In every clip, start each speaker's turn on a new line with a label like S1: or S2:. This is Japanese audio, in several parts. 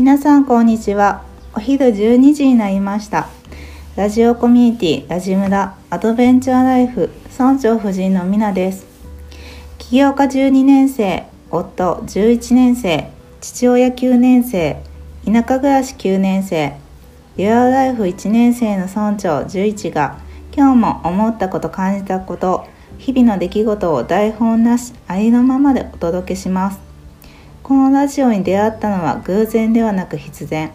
S1: 皆さんこんにちは。お昼12時になりました。ラジオコミュニティラジムラアドベンチャーライフ村長夫人のみなです。起業家12年生夫11年生父親9年生田舎暮らし9年生リアルライフ1年生の村長11が今日も思ったこと感じたこと日々の出来事を台本なしありのままでお届けします。このラジオに出会ったのは偶然ではなく必然。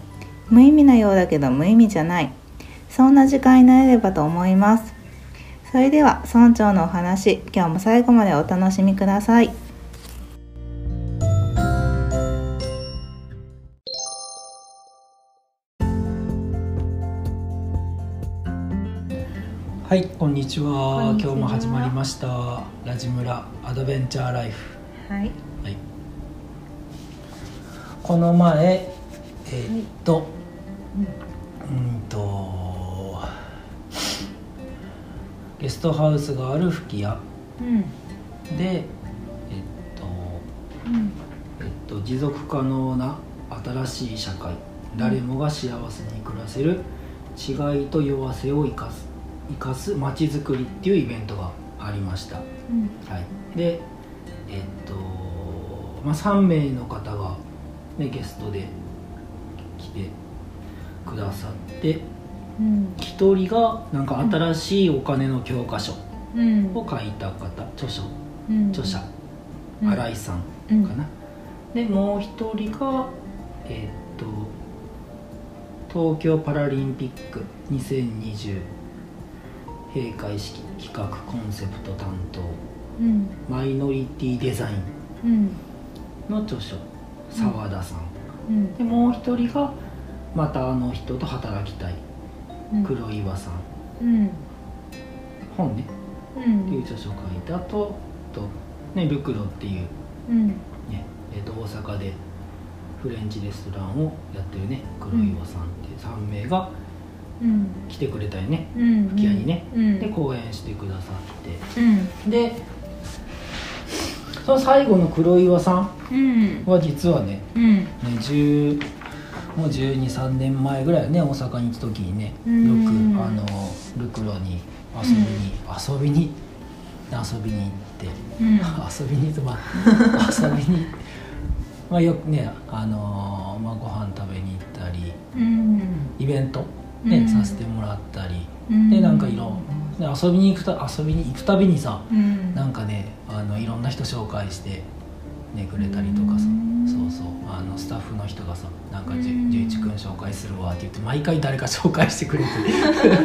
S1: 無意味なようだけど無意味じゃない。そんな時間になれればと思います。それでは村長のお話今日も最後までお楽しみください。
S2: はいこんにちは。今日も始まりました。ラジムラアドベンチャーライフ。
S1: はい
S2: はいこの前えーっと、うんとゲストハウスがある吹き家
S1: うん。
S2: でえっと
S1: うん。
S2: えっと持続可能な新しい社会。誰もが幸せに暮らせる。違いと弱さを生かす生かすまちづくりっていうイベントがありました。
S1: うん。
S2: はい、でえっと、まあ、3名の方が、ね、ゲストで来てくださって
S1: うん。
S2: 1人がなんか新しいお金の教科書
S1: うん。
S2: を書いた方著書。
S1: うん。
S2: 著者。
S1: うん。
S2: 新井さん
S1: うん。
S2: かな、でもう1人がえっと東京パラリンピック2020閉会式企画コンセプト担当。
S1: うん。
S2: マイノリティデザイン
S1: うん。
S2: の著書澤田さん、
S1: うん。
S2: でもう一人がまたあの人と働きたい。
S1: うん。
S2: 黒岩さん、
S1: うん。
S2: 本ね。
S1: うん。
S2: っていう著書を書いてあとと、ね、ルクロっていう、
S1: うん。
S2: ねえー、と大阪でフレンチレストランをやってるね黒岩さんっていう。3名が
S1: うん。
S2: 来てくれたよね、
S1: うん。
S2: 吹き矢にね、
S1: うん。
S2: で講演してくださって。
S1: うん。
S2: でその最後の黒岩さ
S1: うん。
S2: んは実はね
S1: うん。
S2: ね10もう123年前ぐらいよね大阪に行った時にねよ
S1: うん。
S2: くあのルクロに遊びに、遊びに遊びに行って、
S1: うん。
S2: 遊びにとまあ遊びに まあよくねあのまあご飯食べに行ったり
S1: うん。
S2: イベントね、
S1: うん。
S2: させてもらったり
S1: うん
S2: でなんかいろで遊びに行くた遊びに行くたびにさ
S1: うん。
S2: なんかねあのいろんな人紹介して、ね、くれたりとかさ、
S1: うん。
S2: そうそうあのスタッフの人がさ「なんかじゅ
S1: うん
S2: 十一君紹介するわ」って言って毎回誰か紹介してくれて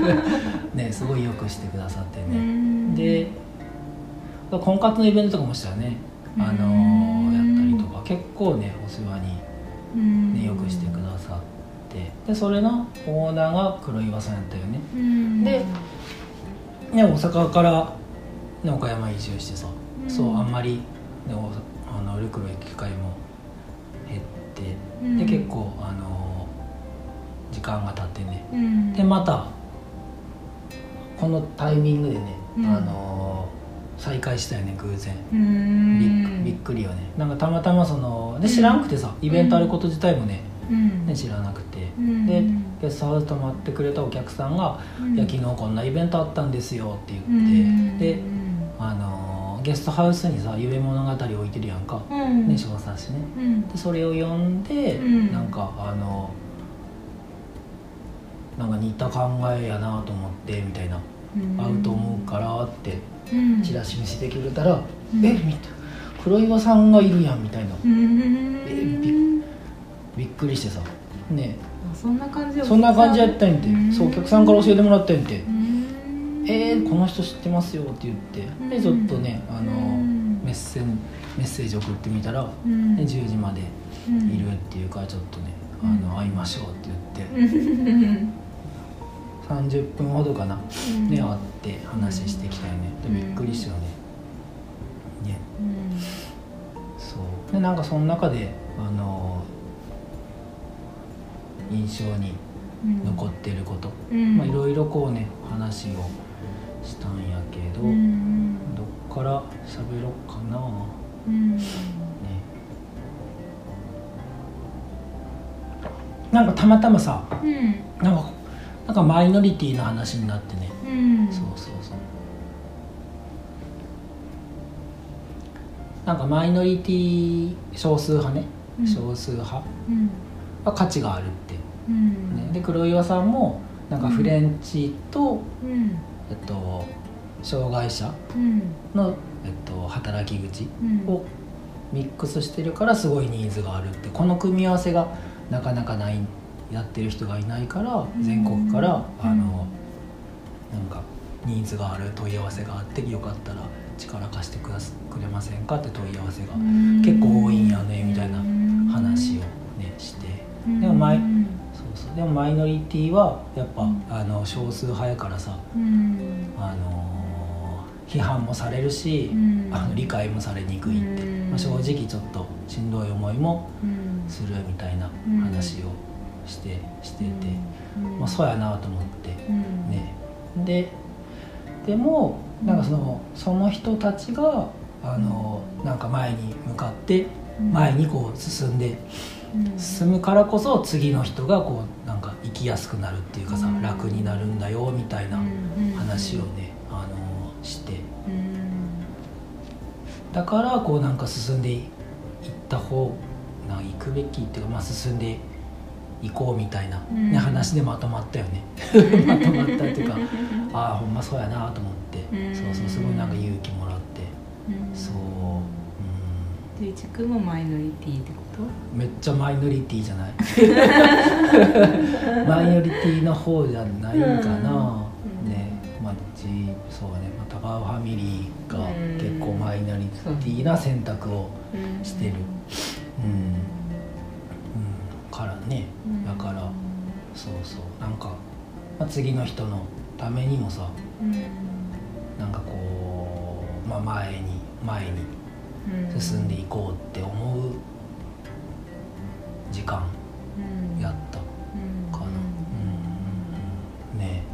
S2: ねすごいよくしてくださって
S1: う
S2: ね、
S1: ん。
S2: で婚活のイベントとかもしたよね。あの
S1: うん。
S2: やったりとか結構ねお世話に、
S1: うん。
S2: ね、よくしてくださってでそれのオーナーが黒岩さんやったよね。
S1: うん。
S2: でね、大阪から、ね、岡山移住してさ、
S1: うん。
S2: そうあんまり、ね、おあのルクロ行く機会も減って、
S1: うん。
S2: で結構あの時間が経ってね。
S1: うん。
S2: でまたこのタイミングでね、
S1: うん。
S2: あの再会したよね偶然。
S1: う
S2: び
S1: ん
S2: っくりよね。なんかたまたまそので知らんくてさイベントあること自体もね,、
S1: うん
S2: ね知らなくて、
S1: うん
S2: でゲストハウス泊まってくれたお客さんが「
S1: うん。
S2: いや昨日こんなイベントあったんですよ」って
S1: う
S2: 言って、
S1: ん
S2: であのーゲストハウスにさ夢物語置いてるやんか、
S1: うん。
S2: ね小冊子ね。
S1: うん。
S2: でそれを読んで、
S1: うん。
S2: なんかあのなんか似た考えやなと思ってみたいな、合うと思うからって
S1: うん。
S2: チラシ見せてくれたら「
S1: うん。
S2: えみたいな。黒岩さんがいるやん」みたいな、
S1: うん。
S2: えびびっくりしてさ。ね。
S1: あそんな感じで
S2: そんな感じやったんやて、
S1: うん。
S2: そうお客さんから教えてもらったんやて、
S1: うん。
S2: えー、この人知ってますよって言って。でちょっとねあの
S1: うん。
S2: メッセンメッセージ送ってみたら、
S1: うん。
S2: で10時まで
S1: うん。
S2: いるっていうからちょっとね、
S1: うん。
S2: あの会いましょうって言って、
S1: うん。
S2: 30分ほどかな、
S1: うん。
S2: ね会って話してきたよね。で
S1: うん。
S2: びっくりしたよね。ね。
S1: うん。
S2: そう。でなんかその中であの印象に
S1: うん
S2: 残ってること、
S1: うん。
S2: まあいろいろこうね話をしたんやけど、
S1: うん
S2: どっから喋ろうかな。
S1: うん。
S2: ね。なんかたまたまさ
S1: うん。
S2: なんかなんかマイノリティの話になってね、
S1: うん。
S2: そうそうそう。なんかマイノリティ少数派ね、
S1: うん。
S2: 少数派。
S1: うん
S2: は価値があるって、
S1: う。ん。
S2: ね、で黒岩さんもなんかフレンチと、
S1: うん。
S2: えっと、障害者
S1: うん。
S2: の、えっと、働き口
S1: うん。
S2: をミックスしてるからすごいニーズがあるって。この組み合わせがなかなかないやってる人がいないから
S1: ん。
S2: 全国からあ
S1: うん。
S2: のなんかニーズがある問い合わせがあってよかったら力貸してくだすくれませんかって問い合わせが結構多いんやねみたいな話をねしてでもマイそうそう。でもマイノリティはやっぱ
S1: うん。
S2: あの少数派やからさ
S1: うん。
S2: あの批判もされるし
S1: うん。
S2: あの理解もされにくいって、
S1: うん。
S2: まあ、正直ちょっとしんどい思いも
S1: うん。
S2: するみたいな
S1: うん。
S2: 話をしてしてて、
S1: うん。
S2: まあ、そうやなと思って。
S1: うん。
S2: ね。ででもなんかそのその人たちがあのなんか前に向かって前にこう進んで
S1: うん
S2: 進むからこそ次の人がこうなんか生きやすくなるっていうかさ
S1: うん。
S2: 楽になるんだよみたいな
S1: うん
S2: 話をねあのして。
S1: うん。
S2: だからこうなんか進んでいった方な行くべきっていうか、まあ、進んでいこうみたいな、ね
S1: うん。
S2: 話でまとまったよね。まとまったっていうか ああほんまそうやなと思って、
S1: うん。
S2: そうそうすごいなんか勇気もらって、
S1: うん。
S2: そう、う
S1: でちくもマイノリティ
S2: めっちゃマイノリティじゃない？マイノリティの方じゃないんかな、
S1: うん。
S2: ねまあじそうね、まあ、タバーファミリーが
S1: うん
S2: 結構マイノリティな選択をしてる。うん、うん、からね。だからそうそう。なんか、まあ、次の人のためにもさ
S1: うん。
S2: なんかこう、まあ、前に前に
S1: うん。
S2: 進んでいこうって思間
S1: うん。
S2: やった。
S1: うん。
S2: かな、うんね。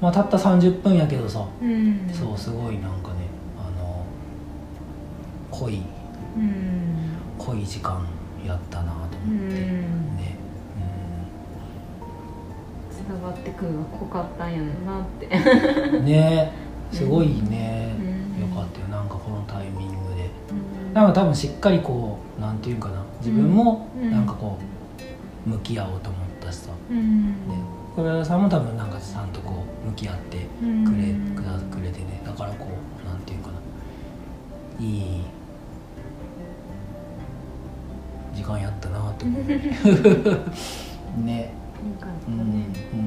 S2: まあたった30分やけどさ、
S1: うん。
S2: そうすごいなんかねあの濃い。
S1: うん。
S2: 濃い時間やったなと
S1: う
S2: 思って、
S1: ん。
S2: ね、
S1: 伝わってくるの濃かったんやろなって。
S2: うん、ね。すごいね、
S1: うん。
S2: よかったよ。なんかこのタイミングで
S1: うん
S2: なんか多分しっかりこうなんていうかな自分も
S1: うん。
S2: なんかこう向き合おうと思ったしさ、
S1: うん。
S2: ね小倉さんも多分なんかちゃんとこう向き合ってくれ,、
S1: うん。
S2: くだくれてね。だからこうなんていうかな。いい時間やったなと思って ね。
S1: よかった。
S2: うん
S1: ね
S2: うん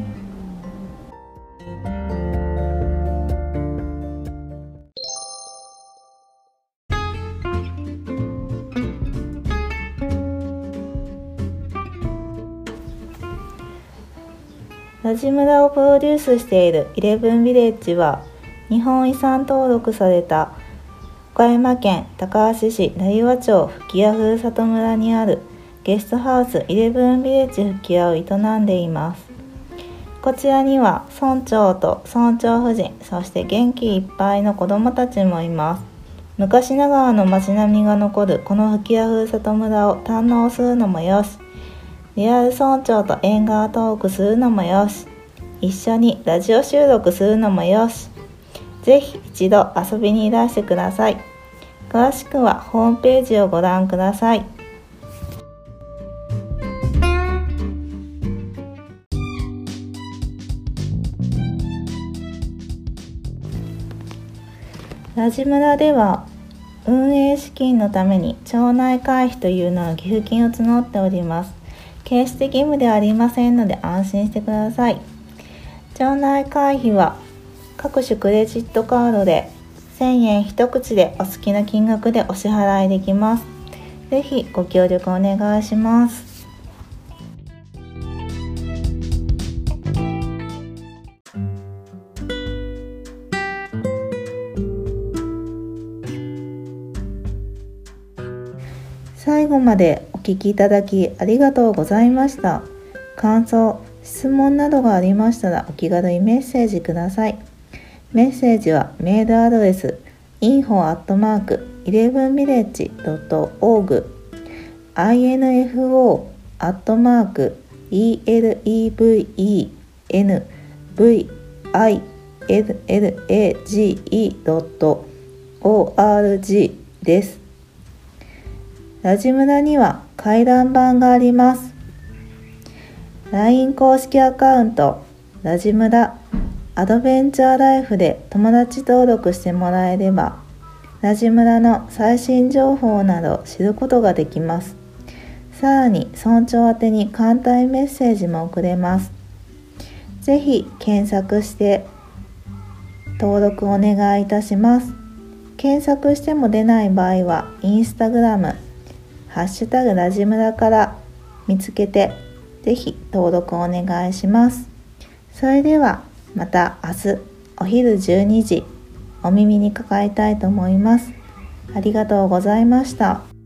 S1: ラジムラをプロデュースしているイレブンビレッジは日本遺産登録された岡山県高梁市成羽町吹屋ふるさと村にあるゲストハウスイレブンビレッジ吹屋を営んでいます。こちらには村長と村長夫人そして元気いっぱいの子どもたちもいます。昔ながらの街並みが残るこの吹屋ふるさと村を堪能するのもよし。リアル村長と縁側トークするのもよし。一緒にラジオ収録するのもよし。ぜひ一度遊びにいらしてください。詳しくはホームページをご覧ください。ラジ村では運営資金のために町内会費というのの寄付金を募っております。決して義務ではありませんので安心してください。町内会費は各種クレジットカードで1000円一口でお好きな金額でお支払いできます。ぜひご協力お願いします。最後まで聞きいただきありがとうございました。感想、質問などがありましたらお気軽にメッセージください。メッセージはメールアドレス info.11village.org info elevillage.org です。ラジムラには回覧板があります。LINE 公式アカウント、ラジムラアドベンチャーライフで友達登録してもらえれば、ラジムラの最新情報など知ることができます。さらに村長宛てに簡単メッセージも送れます。ぜひ検索して登録お願いいたします。検索しても出ない場合は、インスタグラム、ハッシュタグラジムラから見つけて、ぜひ登録お願いします。それではまた明日お昼12時お耳にかかりたいと思います。ありがとうございました。